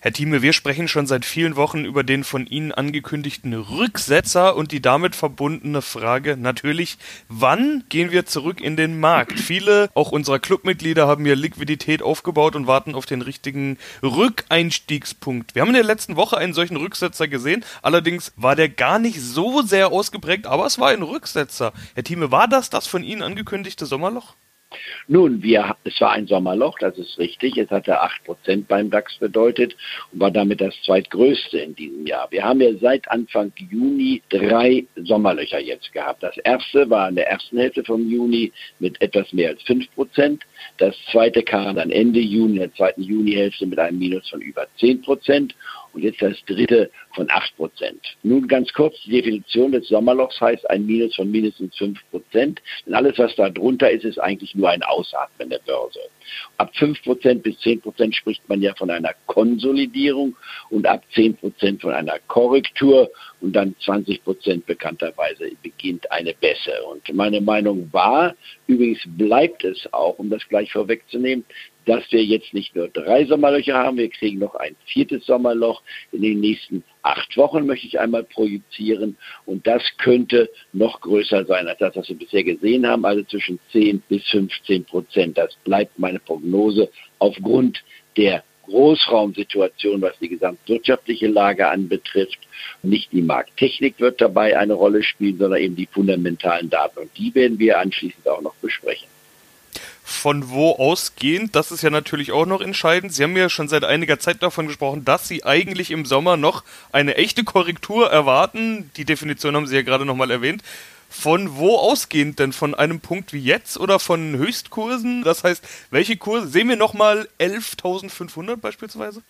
Herr Thieme, wir sprechen schon seit vielen Wochen über den von Ihnen angekündigten Rücksetzer und die damit verbundene Frage natürlich, wann gehen wir zurück in den Markt? Viele, auch unserer Clubmitglieder, haben hier Liquidität aufgebaut und warten auf den richtigen Rückeinstiegspunkt. Wir haben in der letzten Woche einen solchen Rücksetzer gesehen, allerdings war der gar nicht so sehr ausgeprägt, aber es war ein Rücksetzer. Herr Thieme, war das das von Ihnen angekündigte Sommerloch? Nun, wir, es war ein Sommerloch, das ist richtig. Es hatte 8% beim DAX bedeutet und war damit das zweitgrößte in diesem Jahr. Wir haben ja seit Anfang Juni drei Sommerlöcher jetzt gehabt. Das erste war in der ersten Hälfte vom Juni mit etwas mehr als 5%. Das zweite kam dann Ende Juni, in der zweiten Junihälfte mit einem Minus von über 10% und jetzt das dritte von 8 Prozent. Nun ganz kurz, die Definition des Sommerlochs heißt ein Minus von mindestens 5 Prozent. Denn alles, was da drunter ist, ist eigentlich nur ein Ausatmen der Börse. Ab 5 Prozent bis 10 Prozent spricht man ja von einer Konsolidierung und ab 10 Prozent von einer Korrektur und dann 20 Prozent bekannterweise beginnt eine Bässe. Und meine Meinung war, übrigens bleibt es auch, um das gleich vorwegzunehmen, dass wir jetzt nicht nur drei Sommerlöcher haben, wir kriegen noch ein viertes Sommerloch in den nächsten acht Wochen, möchte ich einmal projizieren. Und das könnte noch größer sein als das, was wir bisher gesehen haben, also zwischen 10 bis 15 Prozent. Das bleibt meine Prognose aufgrund der Großraumsituation, was die gesamtwirtschaftliche Lage anbetrifft. Nicht die Markttechnik wird dabei eine Rolle spielen, sondern eben die fundamentalen Daten. Und die werden wir anschließend auch noch besprechen von wo ausgehend, das ist ja natürlich auch noch entscheidend. Sie haben ja schon seit einiger Zeit davon gesprochen, dass Sie eigentlich im Sommer noch eine echte Korrektur erwarten. Die Definition haben Sie ja gerade nochmal erwähnt. Von wo ausgehend denn? Von einem Punkt wie jetzt oder von Höchstkursen? Das heißt, welche Kurse? Sehen wir nochmal 11.500 beispielsweise?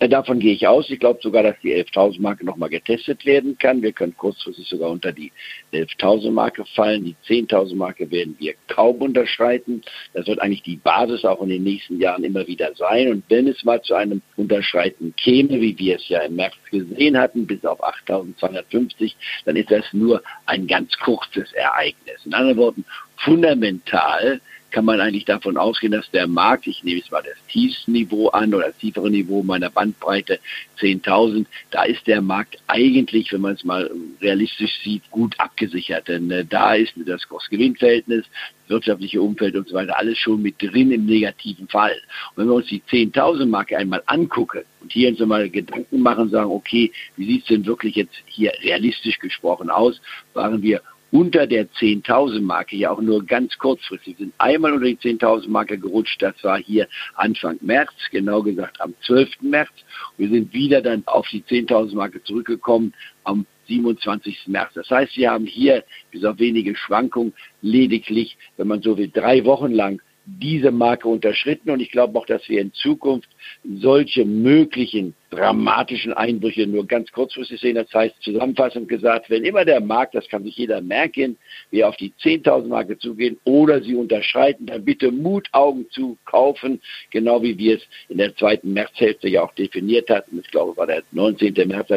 Äh, davon gehe ich aus. Ich glaube sogar, dass die 11.000 Marke nochmal getestet werden kann. Wir können kurzfristig sogar unter die 11.000 Marke fallen. Die 10.000 Marke werden wir kaum unterschreiten. Das wird eigentlich die Basis auch in den nächsten Jahren immer wieder sein. Und wenn es mal zu einem Unterschreiten käme, wie wir es ja im März gesehen hatten, bis auf 8.250, dann ist das nur ein ganz kurzes Ereignis. In anderen Worten, fundamental kann man eigentlich davon ausgehen, dass der Markt, ich nehme jetzt mal das tiefste Niveau an oder das tiefere Niveau meiner Bandbreite 10.000, da ist der Markt eigentlich, wenn man es mal realistisch sieht, gut abgesichert. Denn äh, da ist das Kursgewinnverhältnis, wirtschaftliche Umfeld und so weiter alles schon mit drin im negativen Fall. Und wenn wir uns die 10.000 Marke einmal angucken und hier uns einmal Gedanken machen, sagen, okay, wie sieht es denn wirklich jetzt hier realistisch gesprochen aus, waren wir unter der 10.000 Marke, ja auch nur ganz kurzfristig, sind einmal unter die 10.000 Marke gerutscht. Das war hier Anfang März, genau gesagt am 12. März. Wir sind wieder dann auf die 10.000 Marke zurückgekommen am 27. März. Das heißt, wir haben hier bis auf wenige Schwankungen lediglich, wenn man so will, drei Wochen lang diese Marke unterschritten und ich glaube auch, dass wir in Zukunft solche möglichen dramatischen Einbrüche nur ganz kurzfristig sehen. Das heißt, zusammenfassend gesagt, wenn immer der Markt, das kann sich jeder merken, wir auf die 10.000 Marke zugehen oder sie unterschreiten, dann bitte Mut, Augen zu kaufen, genau wie wir es in der zweiten Märzhälfte ja auch definiert hatten. Ich glaube, war der 19. März,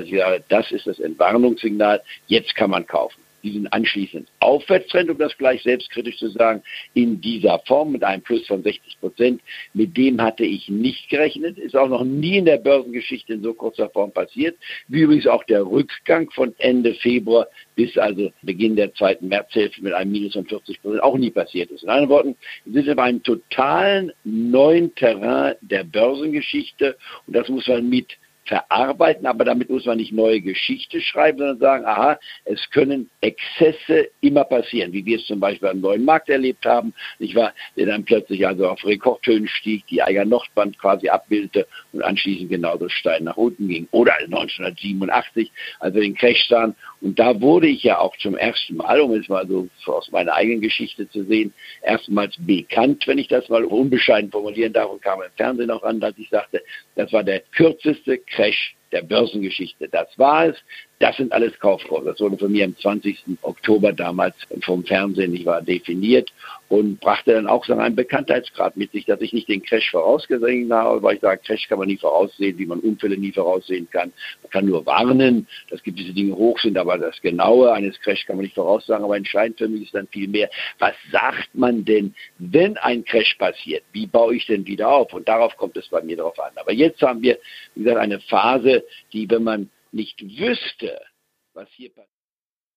das ist das Entwarnungssignal, jetzt kann man kaufen diesen anschließend Aufwärtstrend, um das gleich selbstkritisch zu sagen, in dieser Form mit einem Plus von 60 Prozent. Mit dem hatte ich nicht gerechnet, ist auch noch nie in der Börsengeschichte in so kurzer Form passiert. Wie übrigens auch der Rückgang von Ende Februar bis also Beginn der zweiten Märzhälfte mit einem Minus von 40 Prozent auch nie passiert ist. In anderen Worten, wir sind auf einem totalen neuen Terrain der Börsengeschichte und das muss man mit verarbeiten, aber damit muss man nicht neue Geschichte schreiben, sondern sagen, aha, es können Exzesse immer passieren, wie wir es zum Beispiel am neuen Markt erlebt haben, nicht wahr, der dann plötzlich also auf Rekordhöhen stieg, die Eiger Nordband quasi abbildete und anschließend genauso steil nach unten ging. Oder 1987, als wir den Crash sahen. Und da wurde ich ja auch zum ersten Mal, um es mal so aus meiner eigenen Geschichte zu sehen, erstmals bekannt, wenn ich das mal unbescheiden formulieren darf, und kam im Fernsehen auch an, dass ich sagte, das war der kürzeste Crash der Börsengeschichte. Das war es. Das sind alles Kaufkurse. Das wurde von mir am 20. Oktober damals vom Fernsehen, ich war definiert. Und brachte dann auch so einen Bekanntheitsgrad mit sich, dass ich nicht den Crash vorausgesehen habe, weil ich sage, Crash kann man nie voraussehen, wie man Unfälle nie voraussehen kann. Man kann nur warnen, dass gewisse Dinge hoch sind, aber das Genaue eines Crash kann man nicht voraussagen. Aber entscheidend für mich ist dann viel mehr, was sagt man denn, wenn ein Crash passiert? Wie baue ich denn wieder auf? Und darauf kommt es bei mir drauf an. Aber jetzt haben wir, wie gesagt, eine Phase, die, wenn man nicht wüsste, was hier passiert.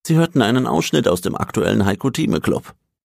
Sie hörten einen Ausschnitt aus dem aktuellen Heiko Thieme Club.